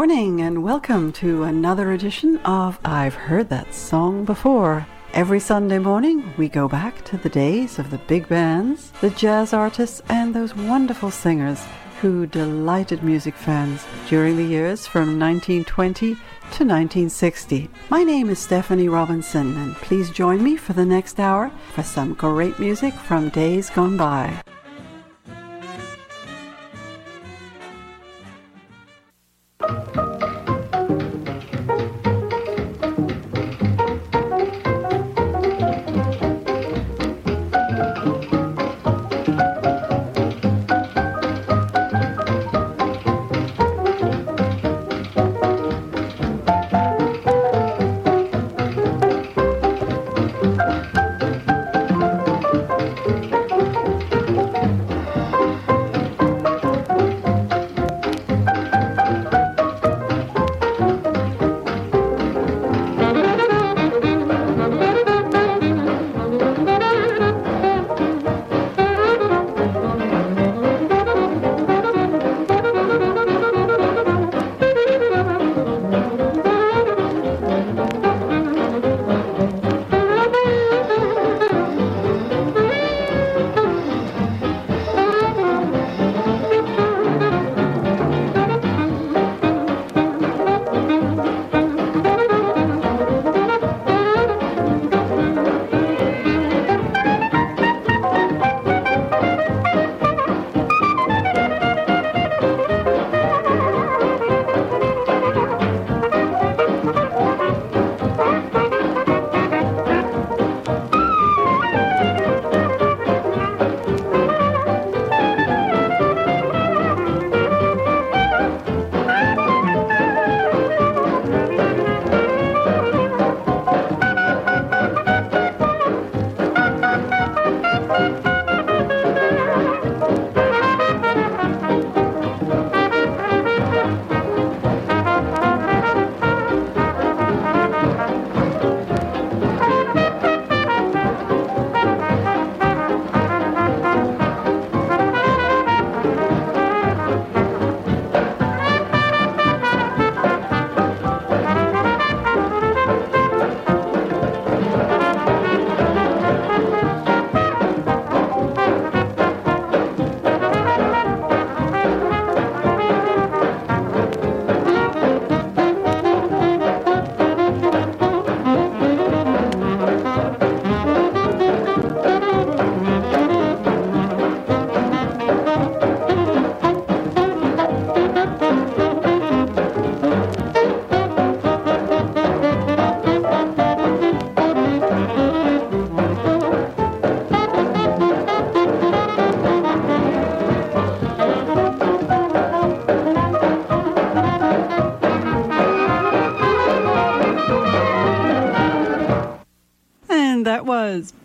morning and welcome to another edition of I've Heard That Song Before. Every Sunday morning, we go back to the days of the big bands, the jazz artists, and those wonderful singers who delighted music fans during the years from 1920 to 1960. My name is Stephanie Robinson, and please join me for the next hour for some great music from days gone by.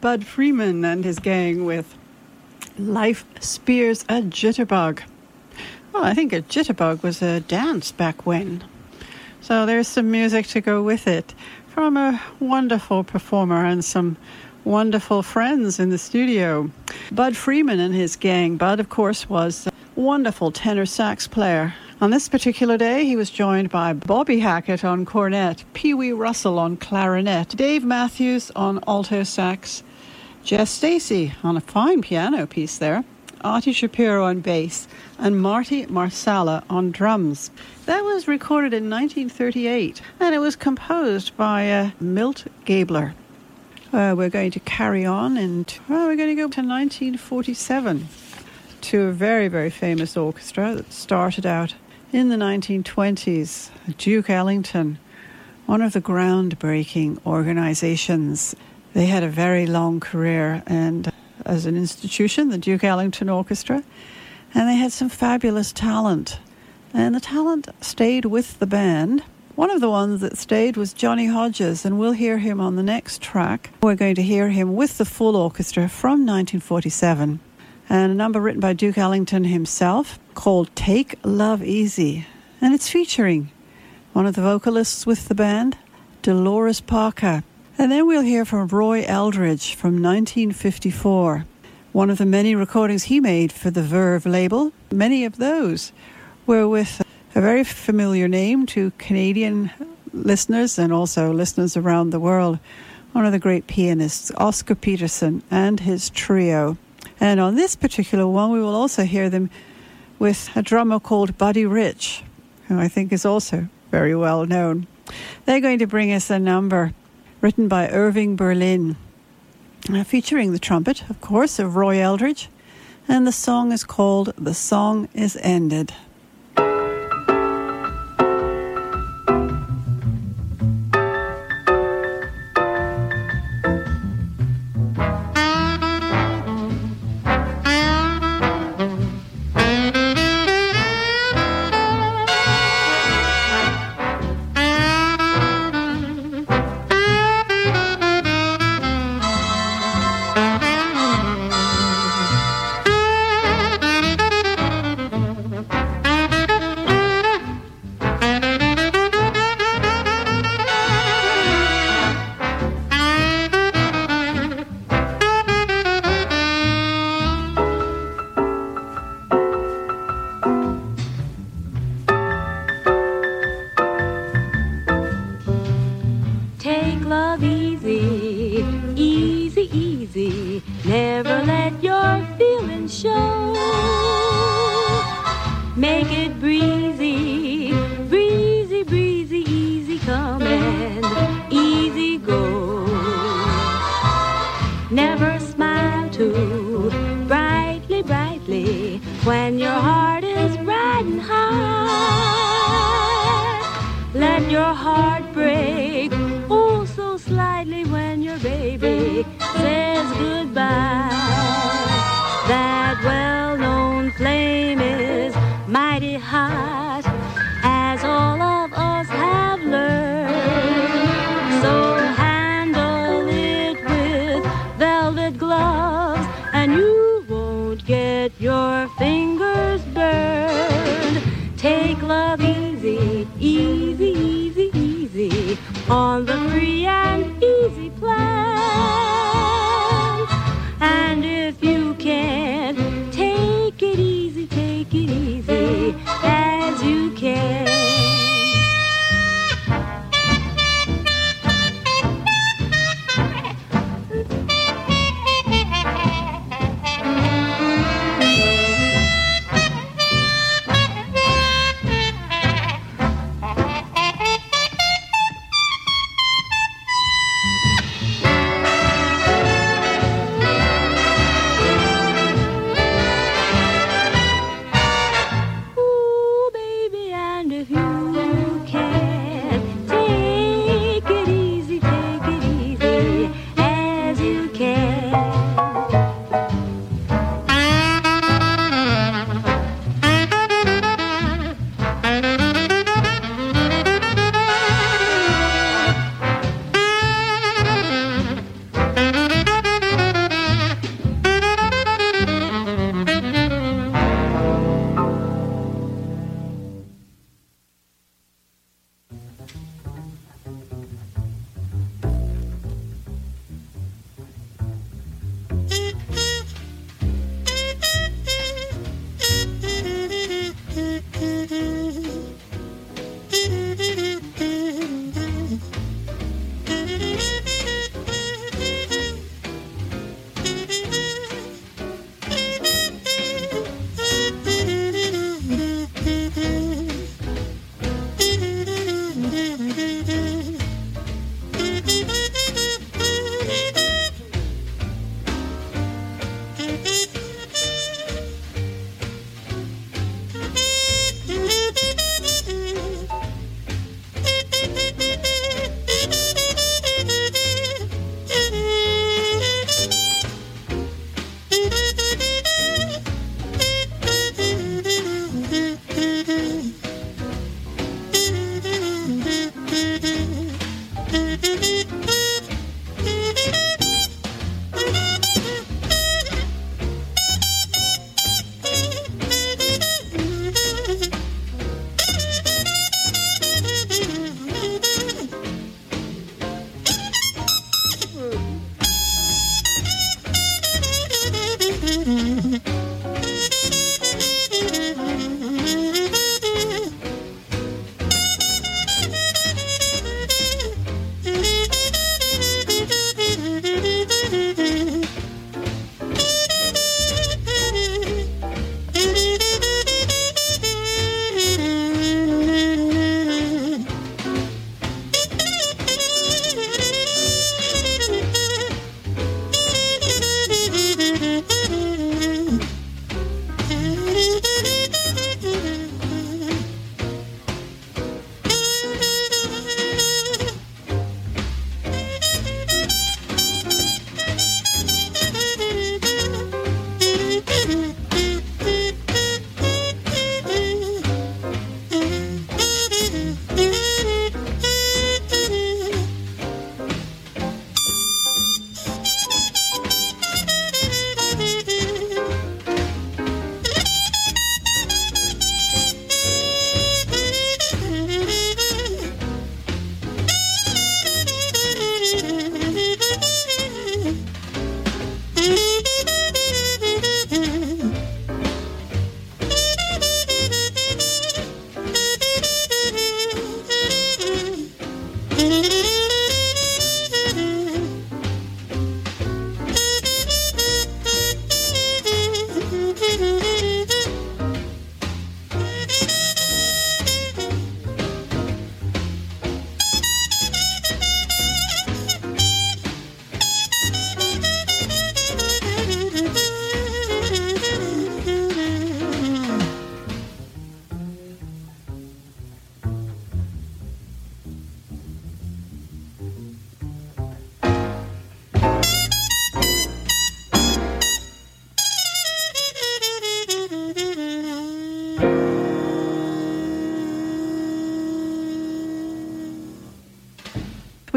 Bud Freeman and his gang with Life Spears a Jitterbug. Well, I think a jitterbug was a dance back when. So there's some music to go with it from a wonderful performer and some wonderful friends in the studio. Bud Freeman and his gang. Bud, of course, was a wonderful tenor sax player on this particular day, he was joined by Bobby Hackett on cornet, Pee Wee Russell on clarinet, Dave Matthews on alto sax, Jess Stacy on a fine piano piece there, Artie Shapiro on bass, and Marty Marsala on drums. That was recorded in 1938, and it was composed by uh, Milt Gabler. Uh, we're going to carry on, and well, we're going to go to 1947 to a very, very famous orchestra that started out in the 1920s, Duke Ellington, one of the groundbreaking organizations, they had a very long career and uh, as an institution, the Duke Ellington Orchestra, and they had some fabulous talent. And the talent stayed with the band One of the ones that stayed was Johnny Hodges, and we'll hear him on the next track. We're going to hear him with the full orchestra from 1947, and a number written by Duke Ellington himself called Take Love Easy. And it's featuring one of the vocalists with the band, Dolores Parker. And then we'll hear from Roy Eldridge from 1954, one of the many recordings he made for the Verve label. Many of those were with a very familiar name to Canadian listeners and also listeners around the world. One of the great pianists, Oscar Peterson, and his trio. And on this particular one, we will also hear them with a drummer called Buddy Rich, who I think is also very well known. They're going to bring us a number written by Irving Berlin, uh, featuring the trumpet, of course, of Roy Eldridge. And the song is called The Song Is Ended.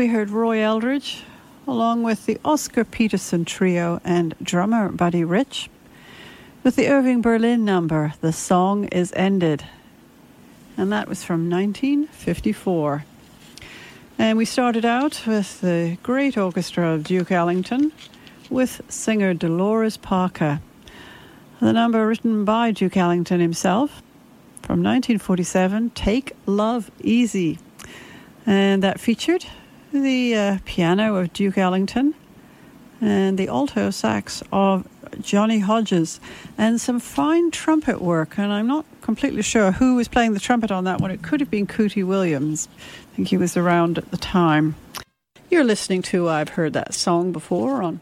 We heard Roy Eldridge, along with the Oscar Peterson Trio and drummer Buddy Rich, with the Irving Berlin number, The Song Is Ended. And that was from 1954. And we started out with the great orchestra of Duke Ellington with singer Dolores Parker. The number written by Duke Ellington himself from 1947, Take Love Easy. And that featured the uh, piano of Duke Ellington and the alto sax of Johnny Hodges and some fine trumpet work. And I'm not completely sure who was playing the trumpet on that one. It could have been Cootie Williams. I think he was around at the time. You're listening to I've Heard That Song Before on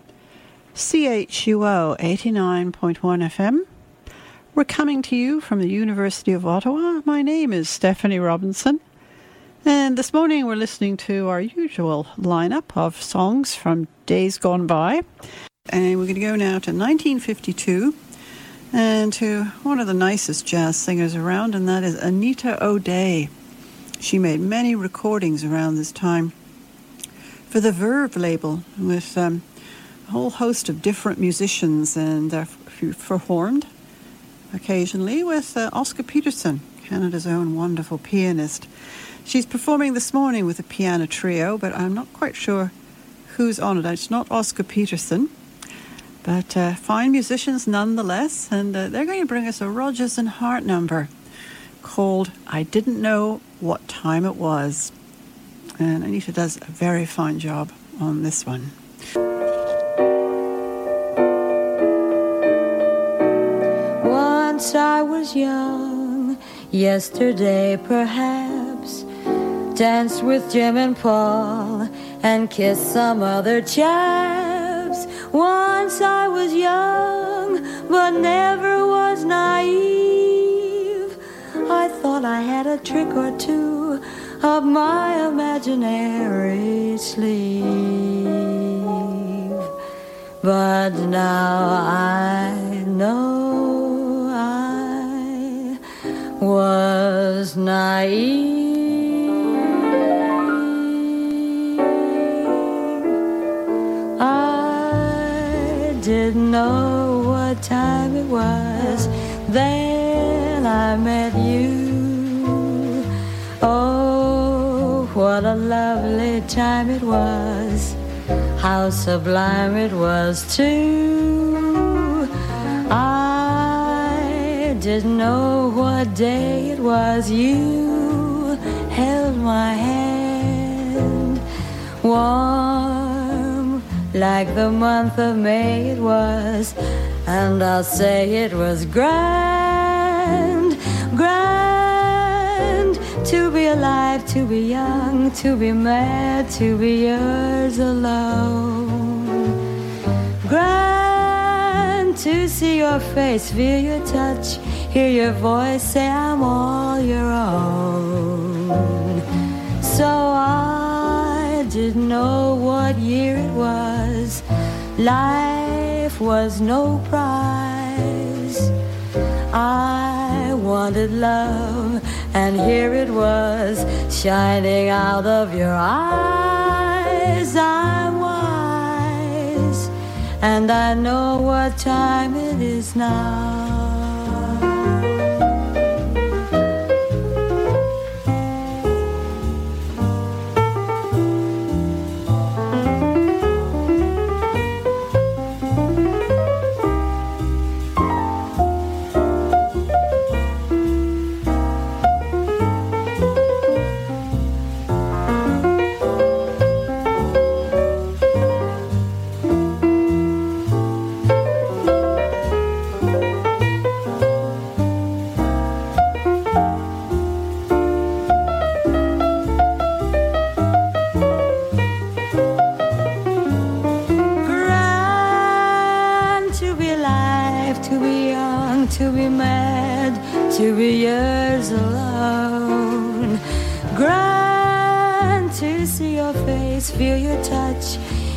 CHUO 89.1 FM. We're coming to you from the University of Ottawa. My name is Stephanie Robinson. And this morning we're listening to our usual lineup of songs from days gone by. And we're going to go now to 1952 and to one of the nicest jazz singers around, and that is Anita O'Day. She made many recordings around this time for the Verve label with um, a whole host of different musicians and uh, performed occasionally with uh, Oscar Peterson, Canada's own wonderful pianist. She's performing this morning with a piano trio, but I'm not quite sure who's on it. It's not Oscar Peterson, but uh, fine musicians nonetheless, and uh, they're going to bring us a Rodgers and Hart number called I Didn't Know What Time It Was. And Anita does a very fine job on this one. Once I was young, yesterday perhaps danced with Jim and Paul, and kissed some other chaps. Once I was young, but never was naive. I thought I had a trick or two up my imaginary sleeve. But now I know I was naive. Didn't know what time it was. Then I met you. Oh, what a lovely time it was. How sublime it was, too. I didn't know what day it was. You held my hand. One like the month of May it was, and I'll say it was grand, grand to be alive, to be young, to be mad, to be yours alone. Grand to see your face, feel your touch, hear your voice, say I'm all your own. So I didn't know what year it was. Life was no prize. I wanted love, and here it was, shining out of your eyes. I'm wise, and I know what time it is now.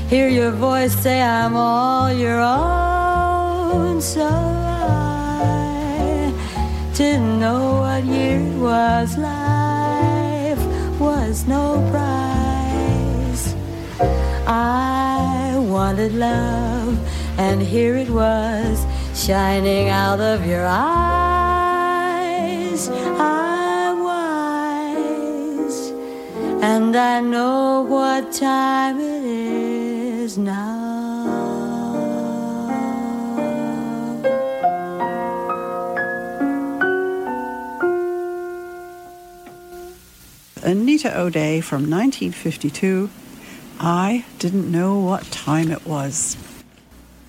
Hear your voice say I'm all your own. So I didn't know what year it was. Life was no prize. I wanted love, and here it was shining out of your eyes. Anita O'Day from 1952. I didn't know what time it was.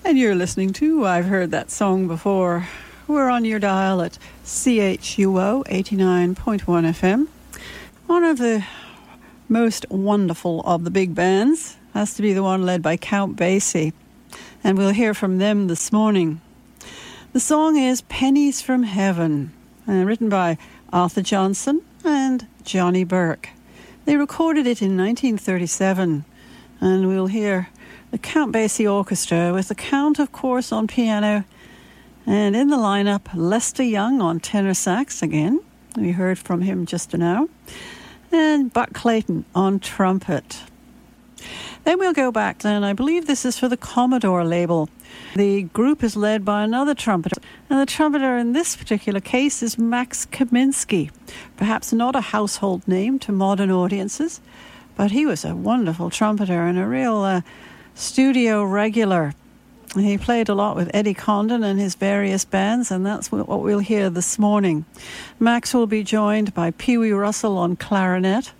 And you're listening to I've Heard That Song Before. We're on your dial at CHUO 89.1 FM. One of the most wonderful of the big bands has to be the one led by Count Basie. And we'll hear from them this morning. The song is Pennies from Heaven, and written by Arthur Johnston and Johnny Burke. They recorded it in 1937, and we'll hear the Count Basie Orchestra with the Count, of course, on piano, and in the lineup, Lester Young on tenor sax again. We heard from him just now, and Buck Clayton on trumpet. Then we'll go back, and I believe this is for the Commodore label. The group is led by another trumpeter, and the trumpeter in this particular case is Max Kaminsky. Perhaps not a household name to modern audiences, but he was a wonderful trumpeter and a real uh, studio regular. He played a lot with Eddie Condon and his various bands, and that's what we'll hear this morning. Max will be joined by Pee Wee Russell on clarinet,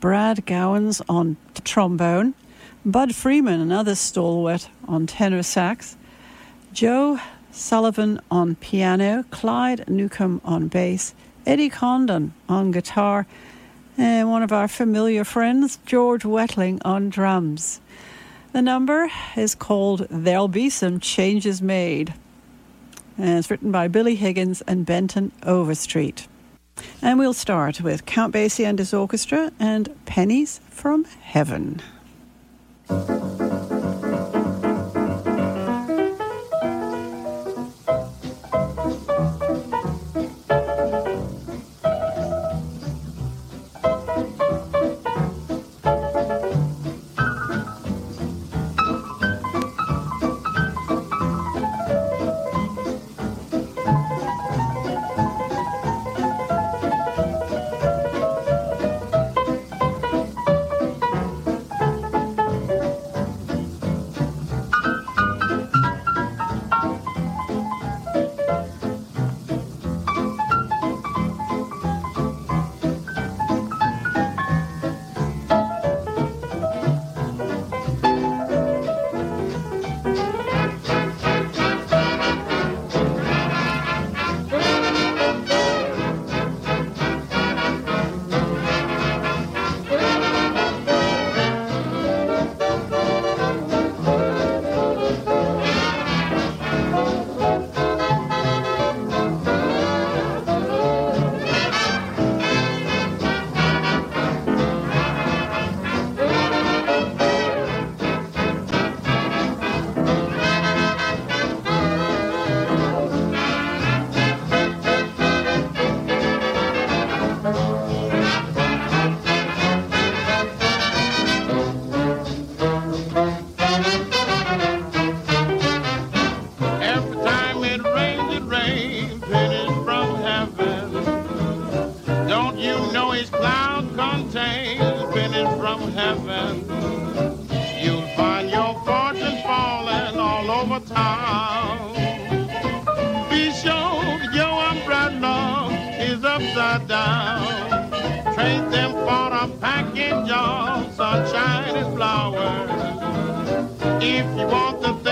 Brad Gowans on trombone, Bud Freeman, another stalwart, on tenor sax, Joe Sullivan on piano, Clyde Newcomb on bass, Eddie Condon on guitar, and one of our familiar friends, George Wettling, on drums. The number is called There'll Be Some Changes Made. And it's written by Billy Higgins and Benton Overstreet. And we'll start with Count Basie and his orchestra and Pennies from Heaven. flowers. If you want the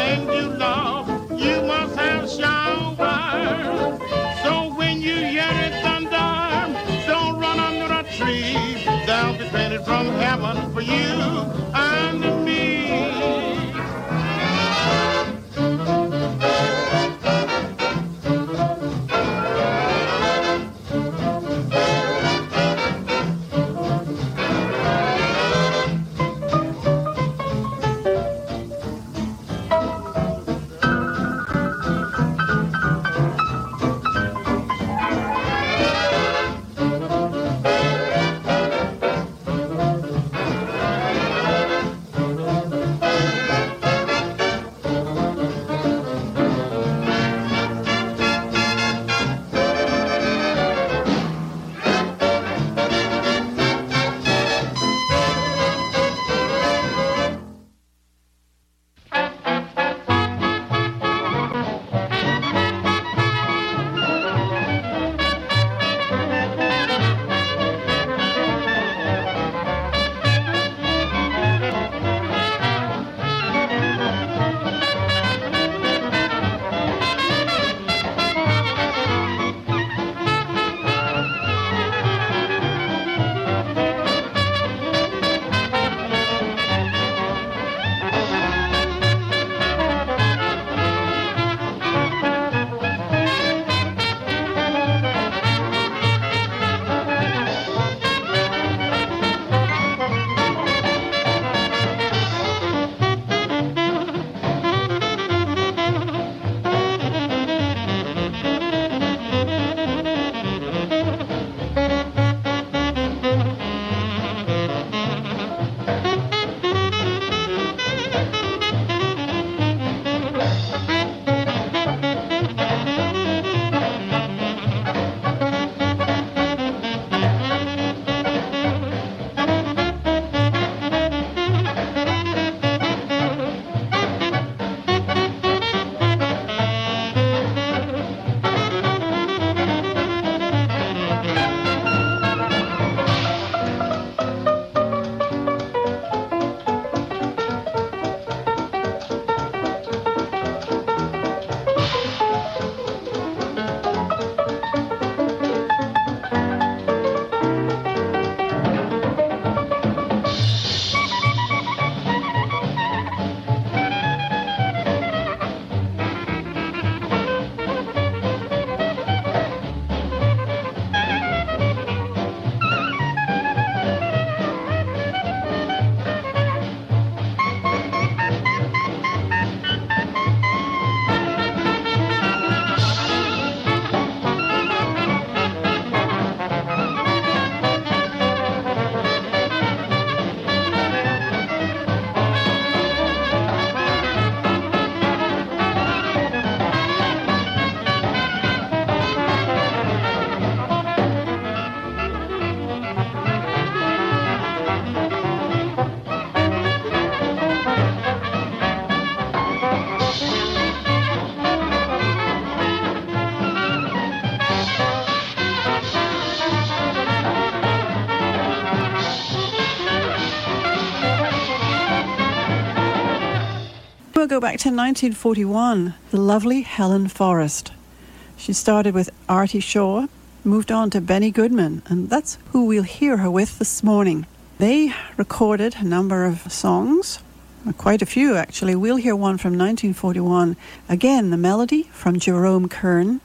go back to 1941, the lovely Helen Forrest. She started with Artie Shaw, moved on to Benny Goodman, and that's who we'll hear her with this morning. They recorded a number of songs, quite a few actually. We'll hear one from 1941. Again, the melody from Jerome Kern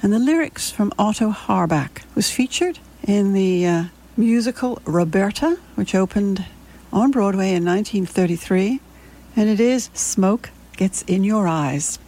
and the lyrics from Otto Harbach was featured in the uh, musical Roberta, which opened on Broadway in 1933, and it is Smoke Gets in Your Eyes.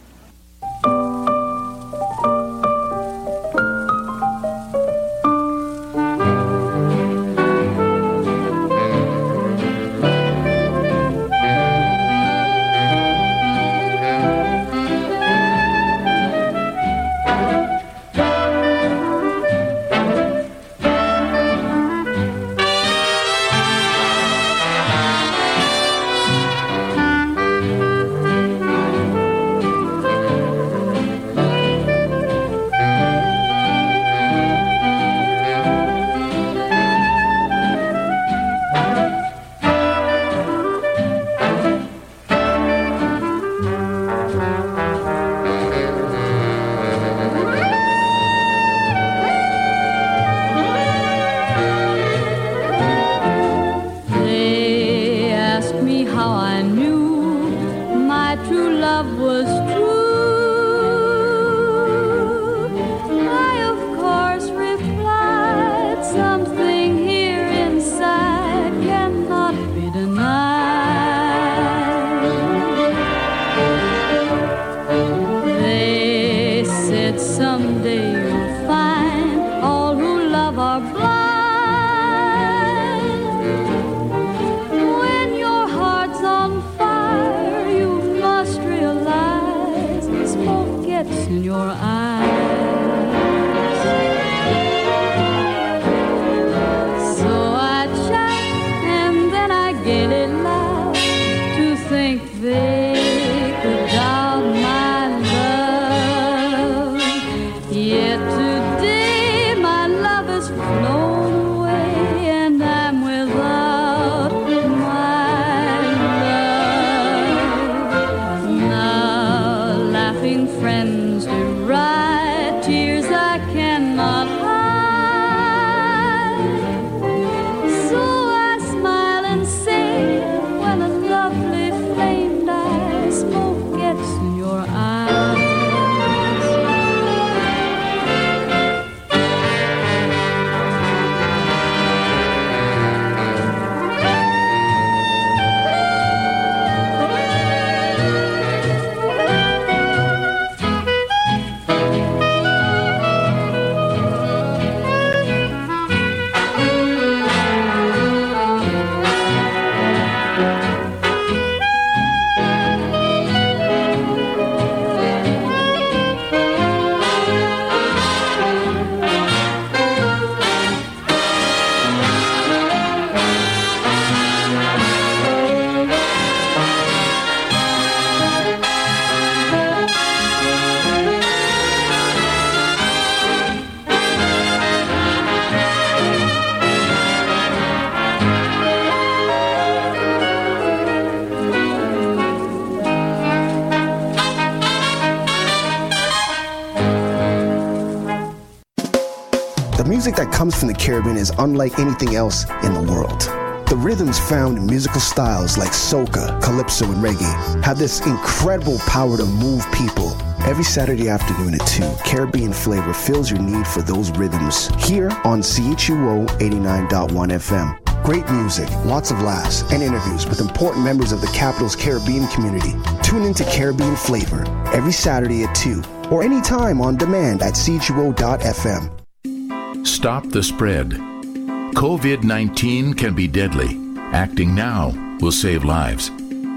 Comes from the Caribbean is unlike anything else in the world. The rhythms found in musical styles like soca, calypso, and reggae have this incredible power to move people. Every Saturday afternoon at 2, Caribbean Flavor fills your need for those rhythms here on CHUO 89.1 FM. Great music, lots of laughs, and interviews with important members of the capital's Caribbean community. Tune into Caribbean Flavor every Saturday at 2 or anytime on demand at CHUO.FM. Stop the spread. COVID 19 can be deadly. Acting now will save lives.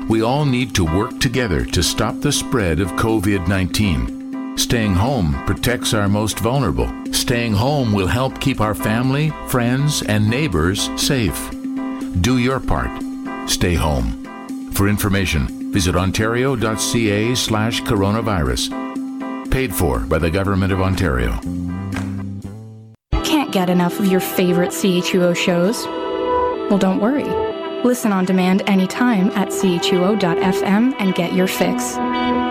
We all need to work together to stop the spread of COVID 19. Staying home protects our most vulnerable. Staying home will help keep our family, friends, and neighbors safe. Do your part. Stay home. For information, visit ontario.ca slash coronavirus. Paid for by the Government of Ontario get enough of your favorite CHUO shows? Well, don't worry. Listen on demand anytime at chuo.fm and get your fix.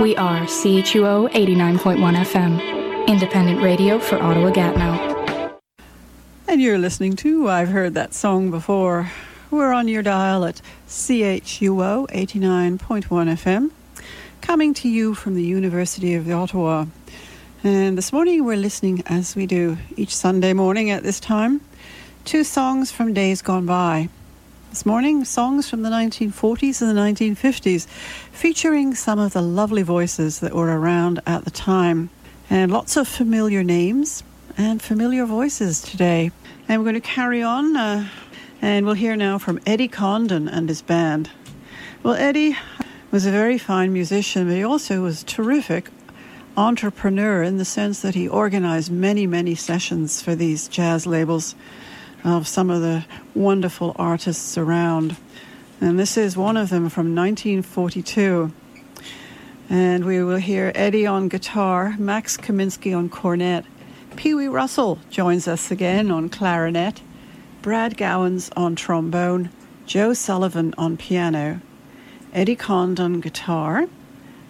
We are CHUO 89.1 FM, independent radio for Ottawa Gatineau. And you're listening to I've Heard That Song Before. We're on your dial at CHUO 89.1 FM, coming to you from the University of Ottawa. And this morning we're listening, as we do each Sunday morning at this time, to songs from days gone by. This morning, songs from the 1940s and the 1950s, featuring some of the lovely voices that were around at the time. And lots of familiar names and familiar voices today. And we're going to carry on, uh, and we'll hear now from Eddie Condon and his band. Well, Eddie was a very fine musician, but he also was terrific entrepreneur in the sense that he organized many, many sessions for these jazz labels of some of the wonderful artists around. And this is one of them from 1942. And we will hear Eddie on guitar, Max Kaminsky on cornet, Pee Wee Russell joins us again on clarinet, Brad Gowans on trombone, Joe Sullivan on piano, Eddie Condon on guitar,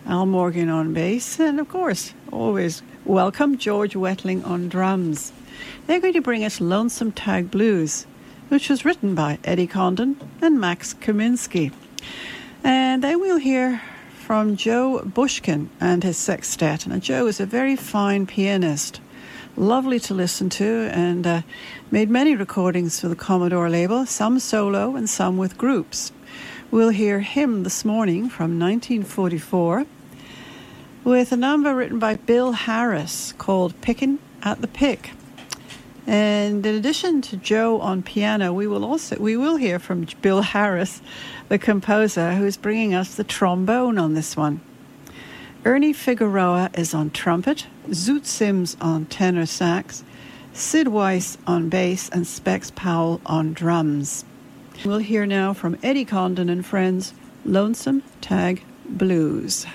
Al Morgan on bass, and of course, always welcome George Wettling on drums. They're going to bring us Lonesome Tag Blues, which was written by Eddie Condon and Max Kaminsky. And then we'll hear from Joe Bushkin and his sextet. Now, Joe is a very fine pianist, lovely to listen to, and uh, made many recordings for the Commodore label, some solo and some with groups. We'll hear him this morning from 1944 with a number written by Bill Harris called Pickin' at the Pick. And in addition to Joe on piano, we will also we will hear from Bill Harris, the composer, who is bringing us the trombone on this one. Ernie Figueroa is on trumpet, Zoot Sims on tenor sax, Sid Weiss on bass, and Specs Powell on drums. We'll hear now from Eddie Condon and friends, Lonesome Tag Blues.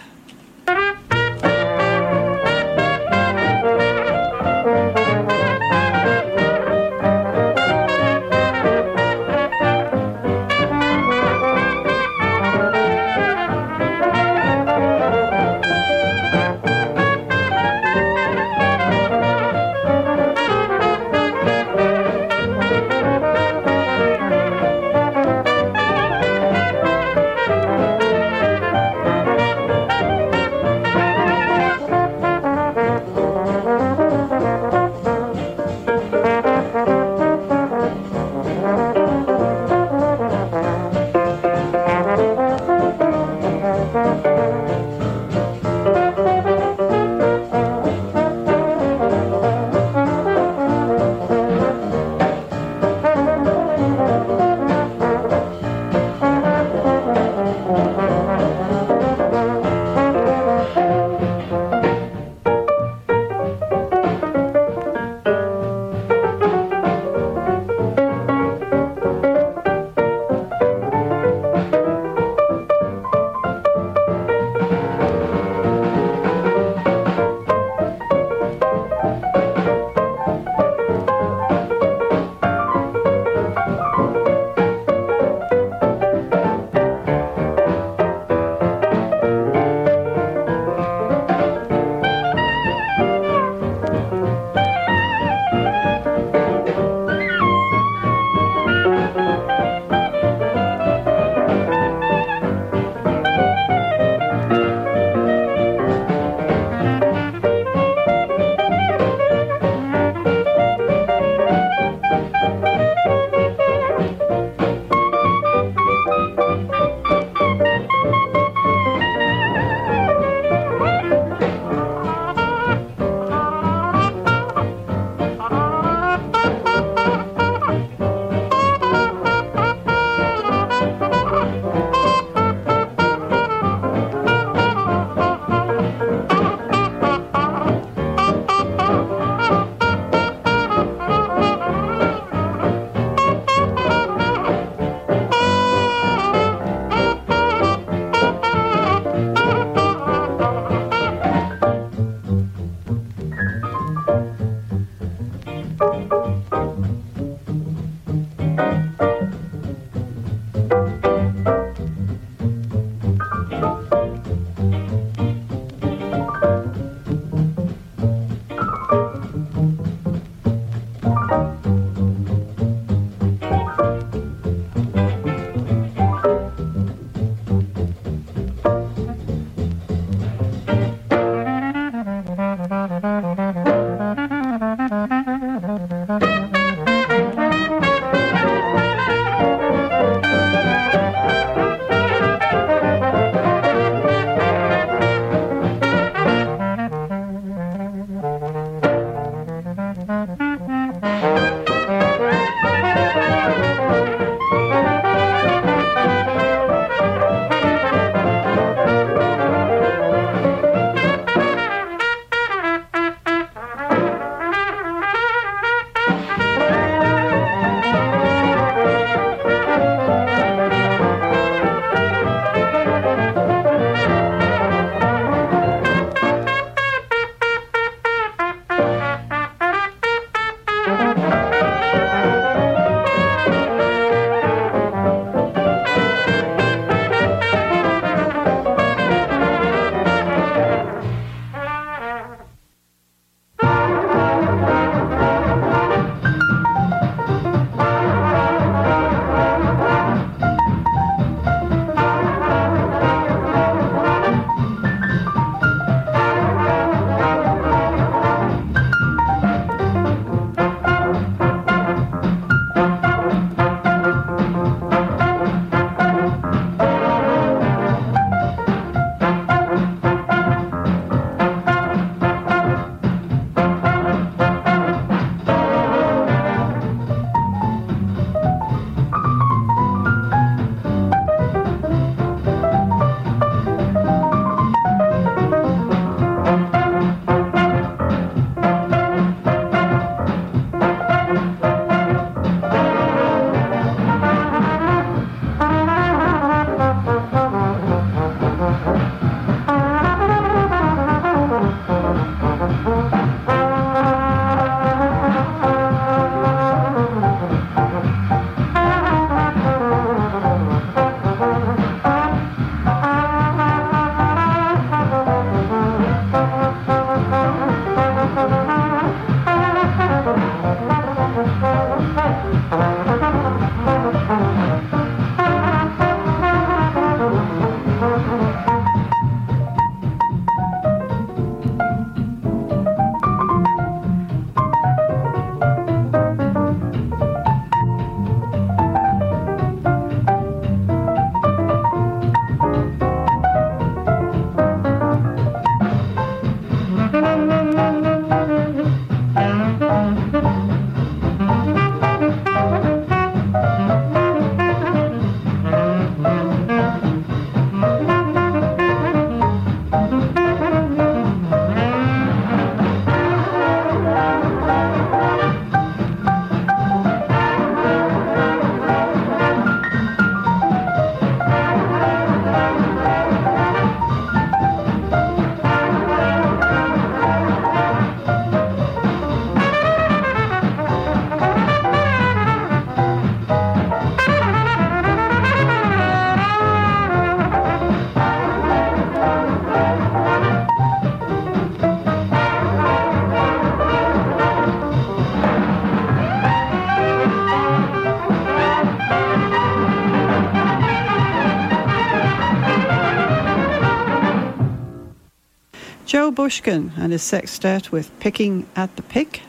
Joe Bushkin and his sextet with Picking at the Pick.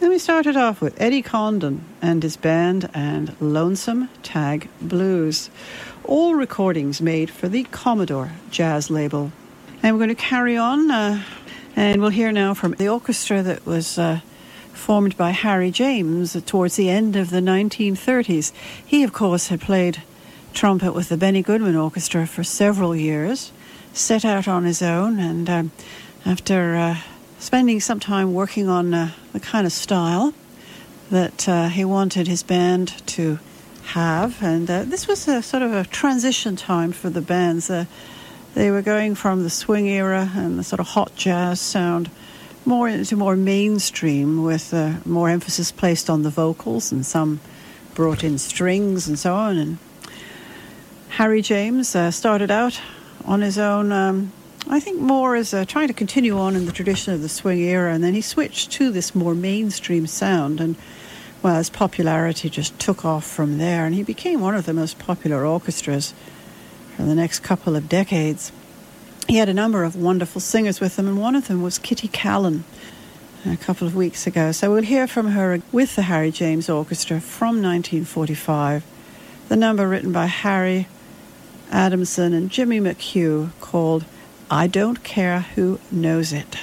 Then we started off with Eddie Condon and his band and Lonesome Tag Blues. All recordings made for the Commodore jazz label. And we're going to carry on, uh, and we'll hear now from the orchestra that was uh, formed by Harry James towards the end of the 1930s. He, of course, had played trumpet with the Benny Goodman Orchestra for several years set out on his own, and um, after uh, spending some time working on uh, the kind of style that uh, he wanted his band to have, and uh, this was a sort of a transition time for the bands. Uh, they were going from the swing era and the sort of hot jazz sound more into more mainstream, with uh, more emphasis placed on the vocals, and some brought in strings and so on. And Harry James started out on his own. Um, I think more as uh, trying to continue on in the tradition of the swing era, and then he switched to this more mainstream sound, and well, his popularity just took off from there, and he became one of the most popular orchestras for the next couple of decades. he had a number of wonderful singers with him, and one of them was Kitty Kallen a couple of weeks ago. So we'll hear from her with the Harry James Orchestra from 1945. The number written by Harry Adamson and Jimmy McHugh called I Don't Care Who Knows It.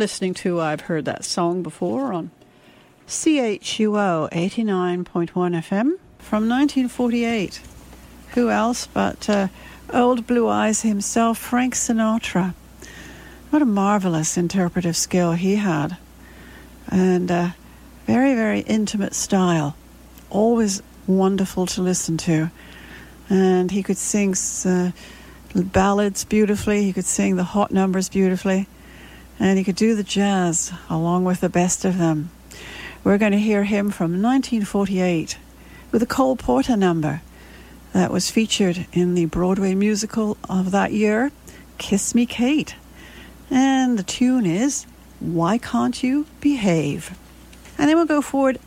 Listening to I've Heard That Song Before on CHUO 89.1 FM from 1948. Who else but uh, old Blue Eyes himself, Frank Sinatra. What a marvelous interpretive skill he had. And uh, very, very intimate style. Always wonderful to listen to. And he could sing uh, ballads beautifully, he could sing the hot numbers beautifully and he could do the jazz along with the best of them. We're going to hear him from 1948 with a Cole Porter number that was featured in the Broadway musical of that year, Kiss Me Kate. And the tune is Why Can't You Behave? And then we'll go forward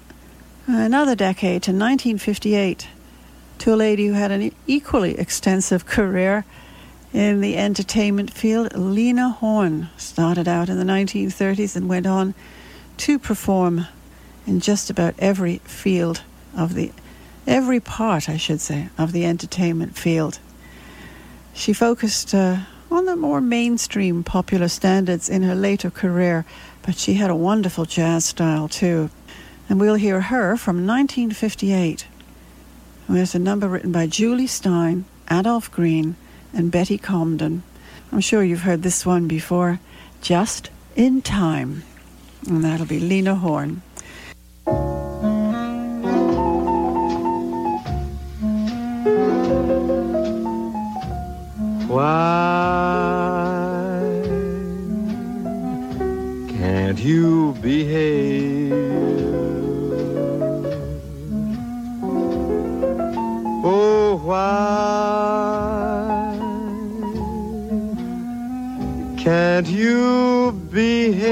another decade to 1958 to a lady who had an equally extensive career in the entertainment field. Lena Horne started out in the 1930s and went on to perform in just about every field of the every part, I should say, of the entertainment field. She focused uh, on the more mainstream popular standards in her later career, but she had a wonderful jazz style too. And we'll hear her from 1958. There's a number written by Jule Styne, Adolph Green, and Betty Comden. I'm sure you've heard this one before, Just in Time. And that'll be Lena Horne. why can't you behave? Oh, why can't you behave?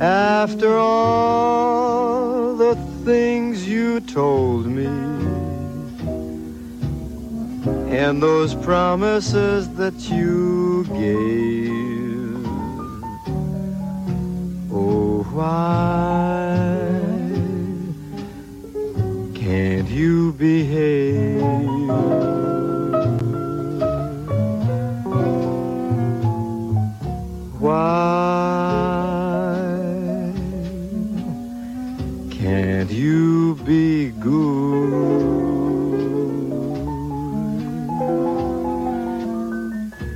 After all the things you told me and those promises that you gave. Oh, why can't you behave? Why can't you be good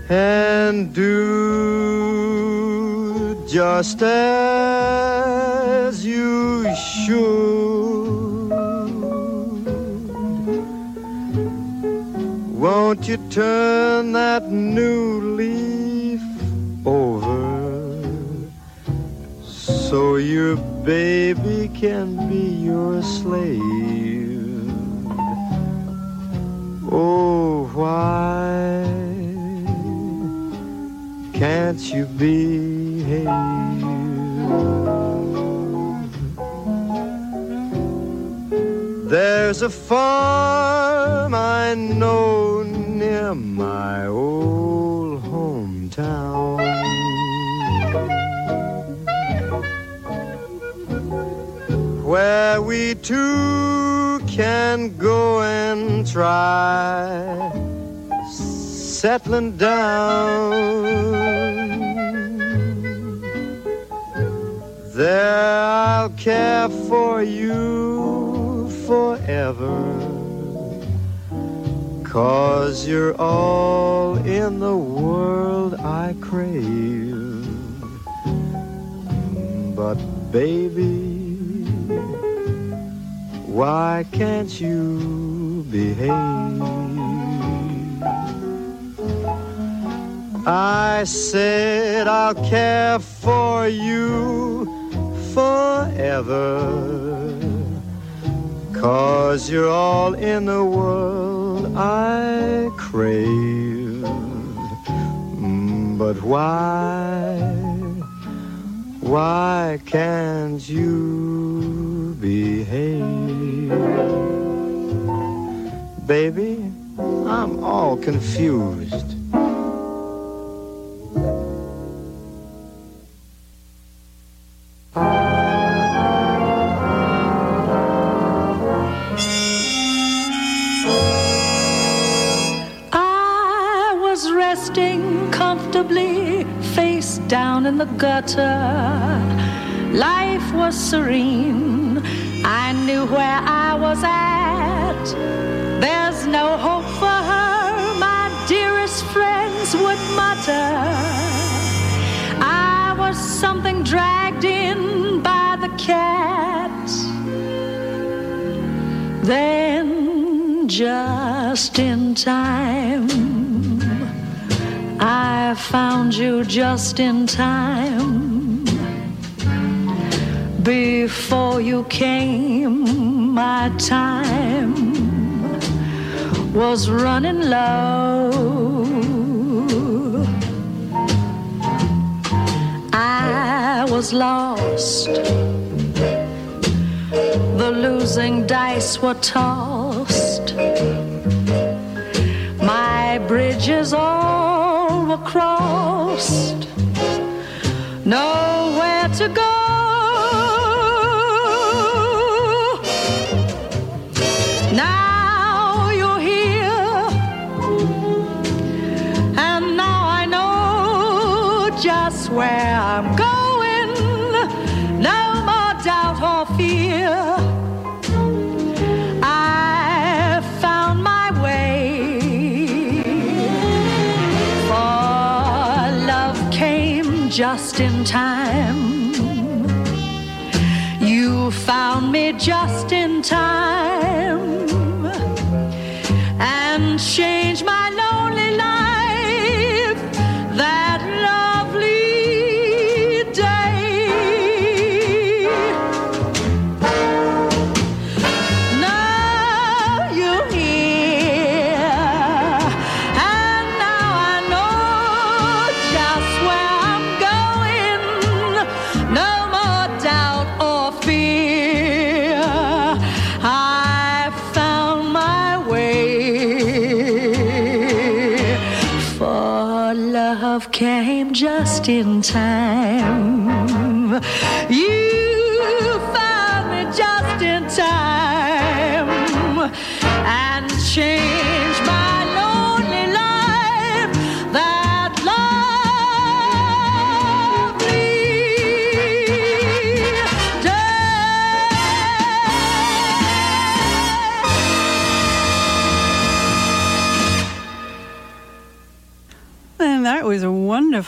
and do just as you should? Won't you turn that new leaf so your baby can be your slave? Oh, why can't you behave? There's a farm I know two can go and try settling down. There I'll care for you forever. Cause you're all in the world I crave. But baby, why can't you behave? I said I'll care for you forever. Cause you're all in the world I crave. But why, why can't you behave? Baby, I'm all confused. I was resting comfortably, face down in the gutter. Life was serene. Knew where I was at. There's no hope for her, my dearest friends would mutter. I was something dragged in by the cat. Then, just in time, I found you just in time. Before you came, my time was running low. I was lost. The losing dice were tossed. My bridges all were crossed. Nowhere to go. In time.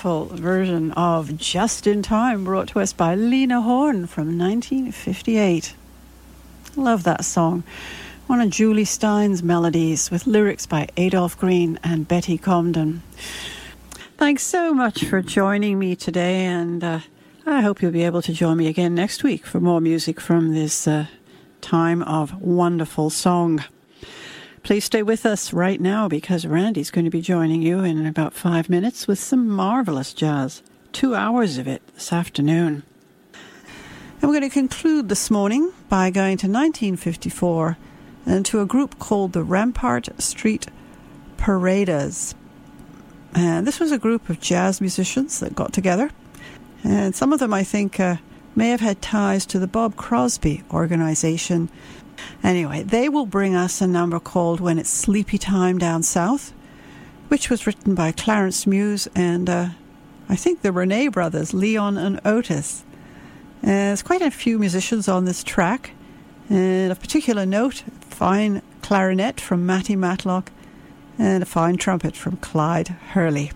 Wonderful version of Just in Time brought to us by Lena Horne from 1958. Love that song. One of Jule Styne's melodies with lyrics by Adolph Green and Betty Comden. Thanks so much for joining me today, and uh, I hope you'll be able to join me again next week for more music from this uh, time of wonderful song. Please stay with us right now because Randy's going to be joining you in about five minutes with some marvelous jazz. Two hours of it this afternoon. And we're going to conclude this morning by going to 1954 and to a group called the Rampart Street Paraders. And this was a group of jazz musicians that got together. And some of them, I think, uh, may have had ties to the Bob Crosby organization Anyway, they will bring us a number called When It's Sleepy Time Down South, which was written by Clarence Muse and uh, I think the René brothers, Leon and Otis. Uh, there's quite a few musicians on this track, and of particular note, fine clarinet from Matty Matlock and a fine trumpet from Clyde Hurley.